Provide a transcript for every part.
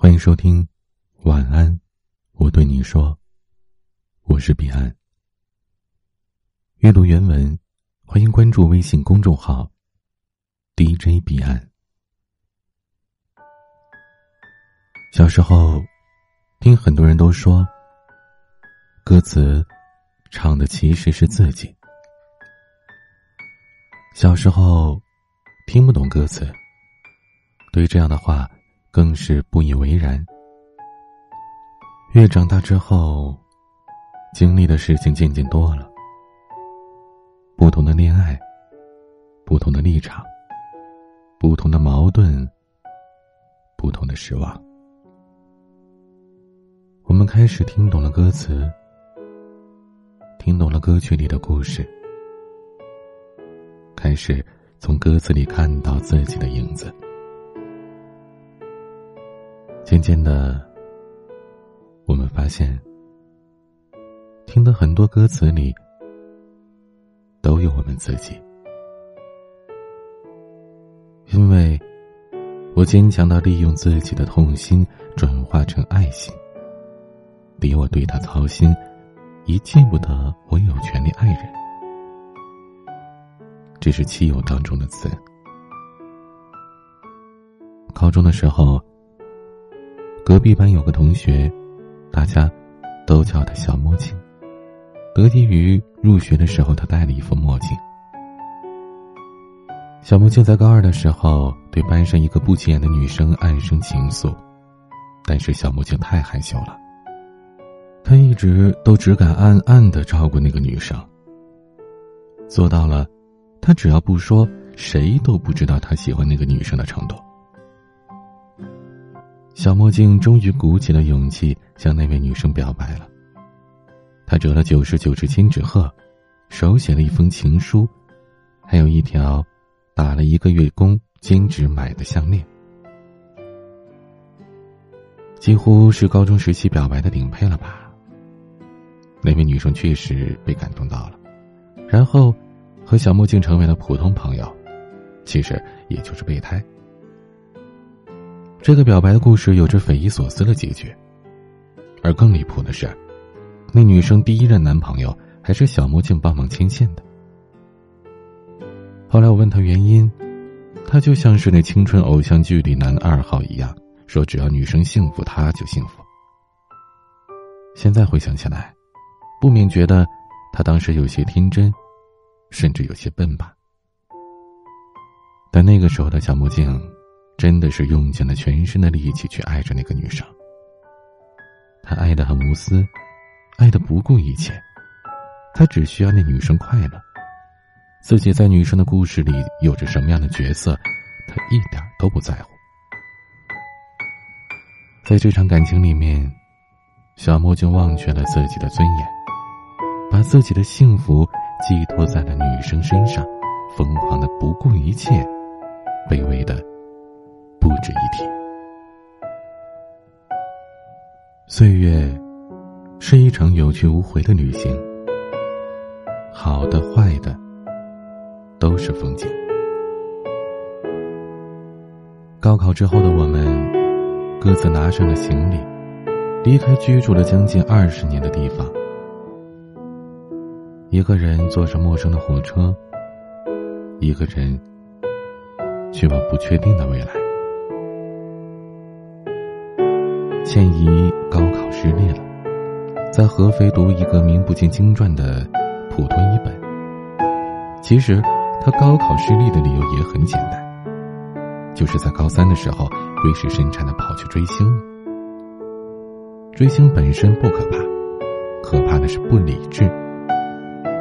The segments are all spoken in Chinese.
欢迎收听，晚安，我对你说，我是彼岸。阅读原文，欢迎关注微信公众号 DJ 彼岸。小时候，听很多人都说，歌词唱的其实是自己。小时候，听不懂歌词，对于这样的话。更是不以为然。越长大之后，经历的事情渐渐多了，不同的恋爱，不同的立场，不同的矛盾，不同的失望。我们开始听懂了歌词，听懂了歌曲里的故事，开始从歌词里看到自己的影子。渐渐的，我们发现，听的很多歌词里都有我们自己。因为我坚强到利用自己的痛心转化成爱心，比我对他操心，已见不得我有权利爱人。这是七友当中的词。高中的时候。隔壁班有个同学，大家都叫他小墨镜，得益于入学的时候他戴了一副墨镜。小墨镜在高二的时候对班上一个不起眼的女生暗生情愫，但是小墨镜太害羞了，他一直都只敢暗暗的照顾那个女生，做到了，他只要不说，谁都不知道他喜欢那个女生的程度。小墨镜终于鼓起了勇气向那位女生表白了。他折了九十九只千纸鹤，手写了一封情书，还有一条打了一个月工兼职买的项链，几乎是高中时期表白的顶配了吧。那位女生确实被感动到了，然后和小墨镜成为了普通朋友，其实也就是备胎。这个表白的故事有着匪夷所思的结局，而更离谱的是，那女生第一任男朋友还是小墨镜帮忙牵线的。后来我问他原因，他就像是那青春偶像剧里男二号一样，说只要女生幸福，他就幸福。现在回想起来，不免觉得他当时有些天真，甚至有些笨吧。但那个时候的小墨镜。真的是用尽了全身的力气去爱着那个女生，他爱的很无私，爱的不顾一切，他只需要那女生快乐，自己在女生的故事里有着什么样的角色，他一点都不在乎。在这场感情里面，小莫就忘却了自己的尊严，把自己的幸福寄托在了女生身上，疯狂的不顾一切，卑微的。不值一提。岁月是一场有去无回的旅行，好的坏的都是风景。高考之后的我们，各自拿上了行李，离开居住了将近二十年的地方。一个人坐着陌生的火车，一个人去往不确定的未来。倩怡高考失利了，在合肥读一个名不见经传的普通一本。其实，他高考失利的理由也很简单，就是在高三的时候鬼使神差的跑去追星了。追星本身不可怕，可怕的是不理智。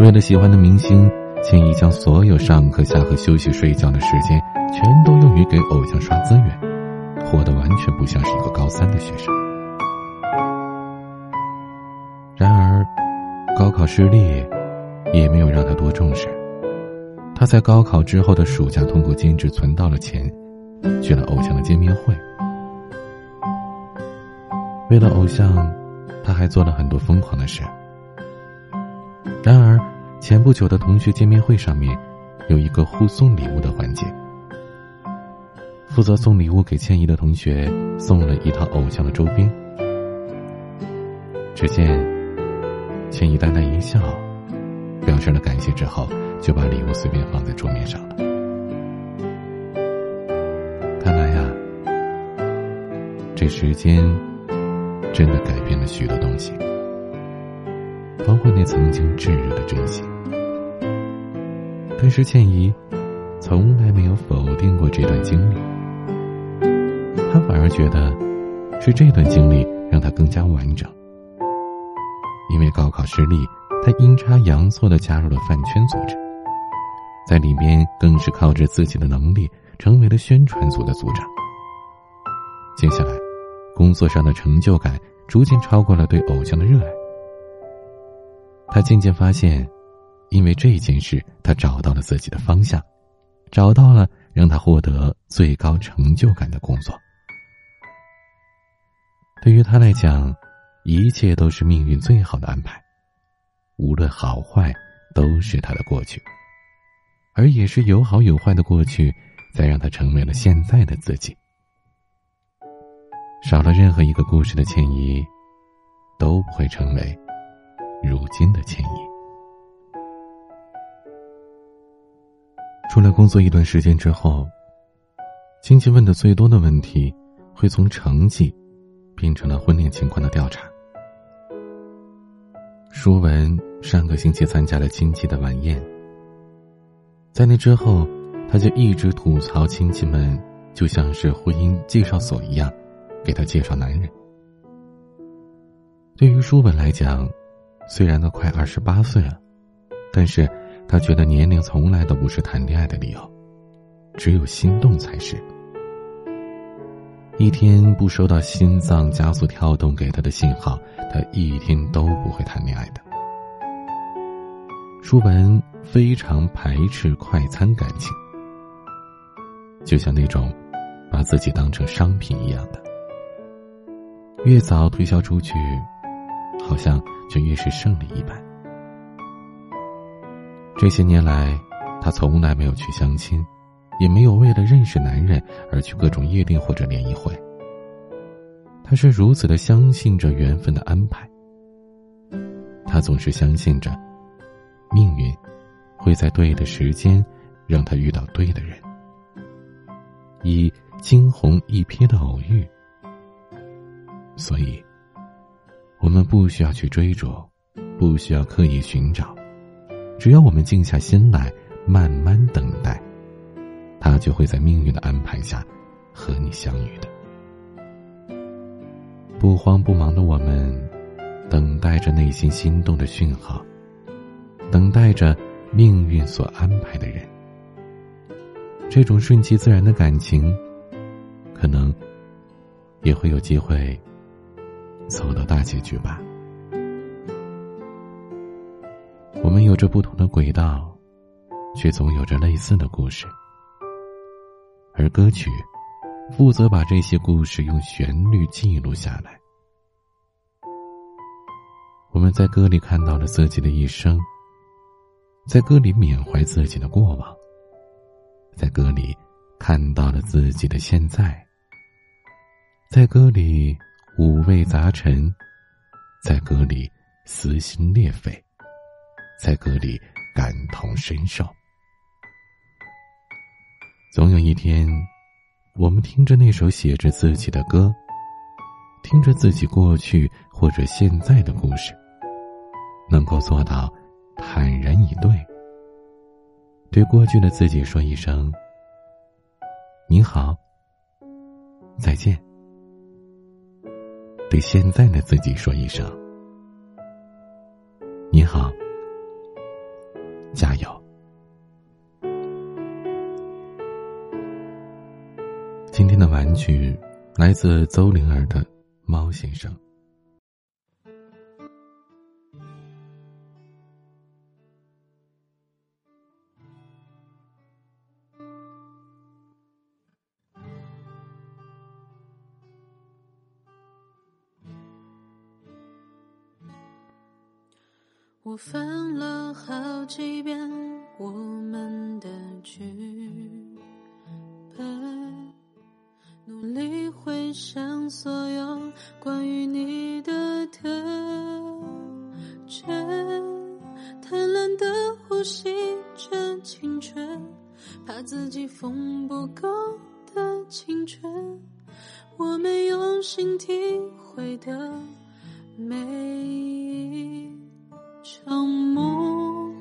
为了喜欢的明星，倩怡将所有上课、下课、休息、睡觉的时间，全都用于给偶像刷资源。活得完全不像是一个高三的学生。然而，高考失利也没有让他多重视。他在高考之后的暑假，通过兼职存到了钱，去了偶像的见面会。为了偶像，他还做了很多疯狂的事。然而，前不久的同学见面会上面，有一个互送礼物的环节。负责送礼物给倩怡的同学送了一套偶像的周边。只见倩怡淡淡一笑，表示了感谢之后，就把礼物随便放在桌面上了。看来呀，这时间真的改变了许多东西，包括那曾经炙热的真心。但是倩怡从来没有否定过这段经历，他反而觉得是这段经历让他更加完整。因为高考失利，他阴差阳错的加入了饭圈组织，在里面更是靠着自己的能力成为了宣传组的组长。接下来，工作上的成就感逐渐超过了对偶像的热爱。他渐渐发现。因为这件事，他找到了自己的方向，找到了让他获得最高成就感的工作。对于他来讲，一切都是命运最好的安排，无论好坏，都是他的过去，而也是有好有坏的过去，才让他成为了现在的自己。少了任何一个故事的歉意，都不会成为如今的歉意。出来工作一段时间之后，亲戚问的最多的问题，会从成绩变成了婚恋情况的调查。舒文上个星期参加了亲戚的晚宴，在那之后，他就一直吐槽亲戚们就像是婚姻介绍所一样，给他介绍男人。对于舒文来讲，虽然都快二十八岁了，但是。他觉得年龄从来都不是谈恋爱的理由，只有心动才是。一天不收到心脏加速跳动给他的信号，他一天都不会谈恋爱的。舒文非常排斥快餐感情，就像那种把自己当成商品一样的，越早推销出去，好像就越是胜利一般。这些年来，他从来没有去相亲，也没有为了认识男人而去各种夜店或者联谊会。他是如此的相信着缘分的安排。他总是相信着，命运会在对的时间让他遇到对的人，以惊鸿一瞥的偶遇。所以，我们不需要去追逐，不需要刻意寻找。只要我们静下心来，慢慢等待，他就会在命运的安排下和你相遇的。不慌不忙的我们，等待着内心心动的讯号，等待着命运所安排的人。这种顺其自然的感情，可能也会有机会走到大结局吧。我们有着不同的轨道，却总有着类似的故事。而歌曲负责把这些故事用旋律记录下来。我们在歌里看到了自己的一生，在歌里缅怀自己的过往，在歌里看到了自己的现在，在歌里五味杂陈，在歌里撕心裂肺。在歌里感同身受，总有一天，我们听着那首写着自己的歌，听着自己过去或者现在的故事，能够做到坦然以对，对过去的自己说一声“你好，再见”，对现在的自己说一声“玩具来自邹灵儿的《猫先生》。我翻了好几遍我们的剧本，努力回想所有关于你的特征，贪婪的呼吸着青春，怕自己缝不够的青春，我没用心体会的每一场梦。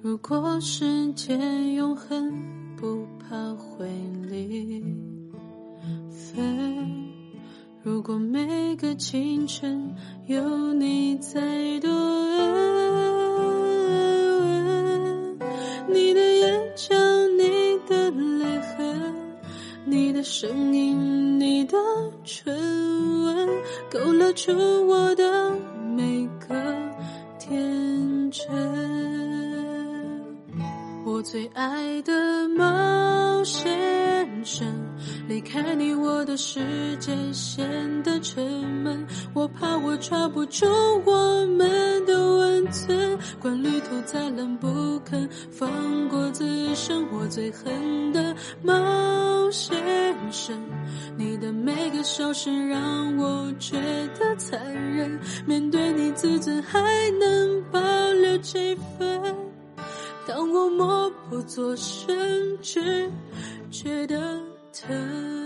如果时间永恒，不怕回离分。如果每个清晨有你在多恩，你的眼角，你的泪痕，你的声音，你的唇吻，勾勒出我的世界显得沉闷。我怕我抓不住我们的温存，管旅途再冷不肯放过自身。我最恨的冒险生，你的每个消失让我觉得残忍。面对你自尊，还能保留几分？当我默不作声，只觉得疼。